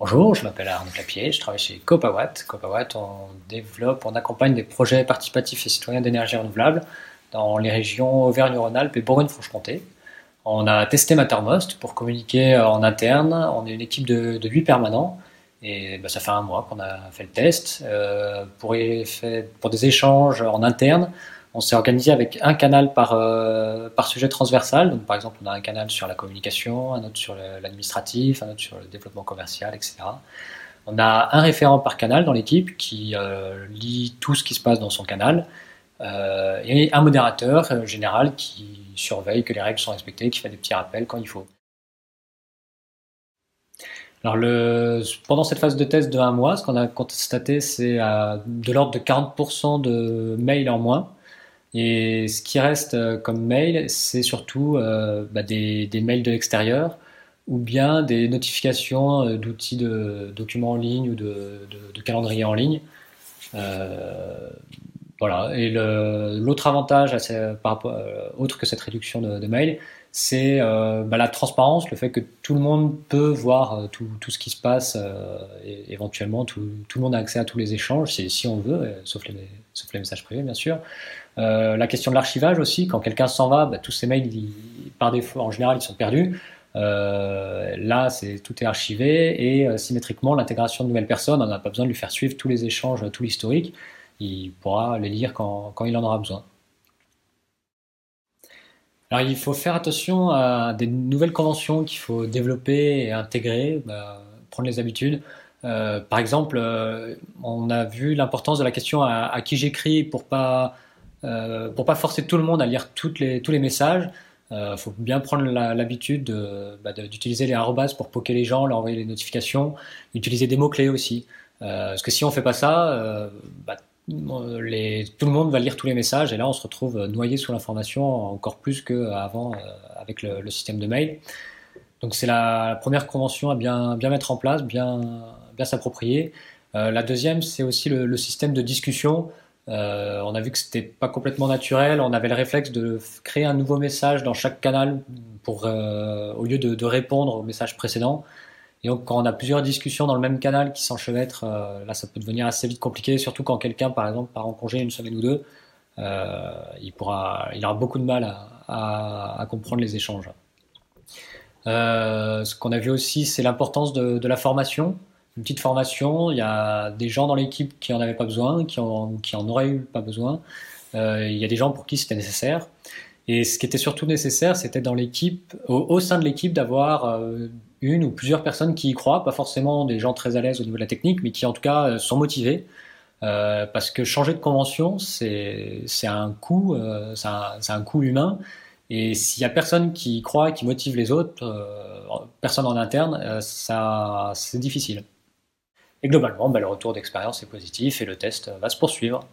Bonjour, je m'appelle Arnaud Clapier, je travaille chez Copawatt. Copawatt, on développe, on accompagne des projets participatifs et citoyens d'énergie renouvelable dans les régions Auvergne-Rhône-Alpes et Bourgogne-Franche-Comté. On a testé Mattermost pour communiquer en interne. On est une équipe de, de 8 permanents et bah, ça fait un mois qu'on a fait le test. Euh, pour, pour des échanges en interne, on s'est organisé avec un canal par, euh, par sujet transversal. Donc, par exemple, on a un canal sur la communication, un autre sur l'administratif, un autre sur le développement commercial, etc. On a un référent par canal dans l'équipe qui euh, lit tout ce qui se passe dans son canal euh, et un modérateur euh, général qui surveille que les règles sont respectées, qui fait des petits rappels quand il faut. Alors pendant cette phase de test de un mois, ce qu'on a constaté, c'est de l'ordre de 40% de mails en moins. Et ce qui reste euh, comme mail, c'est surtout euh, bah, des, mails de l'extérieur ou bien des notifications euh, d'outils de documents en ligne ou de, de, calendrier en ligne. Voilà. Et l'autre avantage, par rapport, autre que cette réduction de, de mails, c'est euh, bah, la transparence, le fait que tout le monde peut voir euh, tout, tout, ce qui se passe, euh, éventuellement tout, tout, le monde a accès à tous les échanges, si on veut, sauf les, sauf les messages privés bien sûr. Euh, la question de l'archivage aussi, quand quelqu'un s'en va, bah, tous ces mails, par défaut, en général, ils sont perdus. Euh, là, c'est tout est archivé et symétriquement, l'intégration de nouvelles personnes, on n'a pas besoin de lui faire suivre tous les échanges, tout l'historique. Il pourra les lire quand, quand il en aura besoin. Alors, il faut faire attention à des nouvelles conventions qu'il faut développer et intégrer, bah, prendre les habitudes. Euh, par exemple, euh, on a vu l'importance de la question à, qui j'écris pour pas euh, pour pas forcer tout le monde à lire les, tous les messages. Il euh, faut bien prendre l'habitude bah, d'utiliser les arrobas pour poker les gens, leur envoyer les notifications, utiliser des mots clés aussi. Euh, parce que si on fait pas ça, bah, les, tout le monde va lire tous les messages et là on se retrouve noyé sous l'information encore plus qu'avant euh, avec le, système de mail. Donc c'est la, première convention à bien, mettre en place, bien, s'approprier. Euh, la deuxième, c'est aussi le, système de discussion. Euh, on a vu que c'était pas complètement naturel. On avait le réflexe de créer un nouveau message dans chaque canal pour, euh, au lieu de, de, répondre au message précédent. Et donc, quand on a plusieurs discussions dans le même canal qui s'enchevêtrent, euh, là, ça peut devenir assez vite compliqué, surtout quand quelqu'un, par exemple, part en congé une semaine ou deux, euh, il, aura beaucoup de mal à, comprendre les échanges. Euh, ce qu'on a vu aussi, c'est l'importance de, la formation. Une petite formation, il y a des gens dans l'équipe qui en avaient pas besoin, qui en, auraient eu pas besoin. Il y a des gens pour qui c'était nécessaire. Et ce qui était surtout nécessaire, c'était dans l'équipe, au, au, sein de l'équipe, d'avoir euh, une ou plusieurs personnes qui y croient, pas forcément des gens très à l'aise au niveau de la technique, mais qui en tout cas euh, sont motivés. Euh, parce que changer de convention, c'est un coût, euh, c'est un, un, coût humain. Et s'il y a personne qui y croit, qui motive les autres, euh, personne en interne, ça c'est difficile. Et globalement, bah, le retour d'expérience est positif et le test va se poursuivre.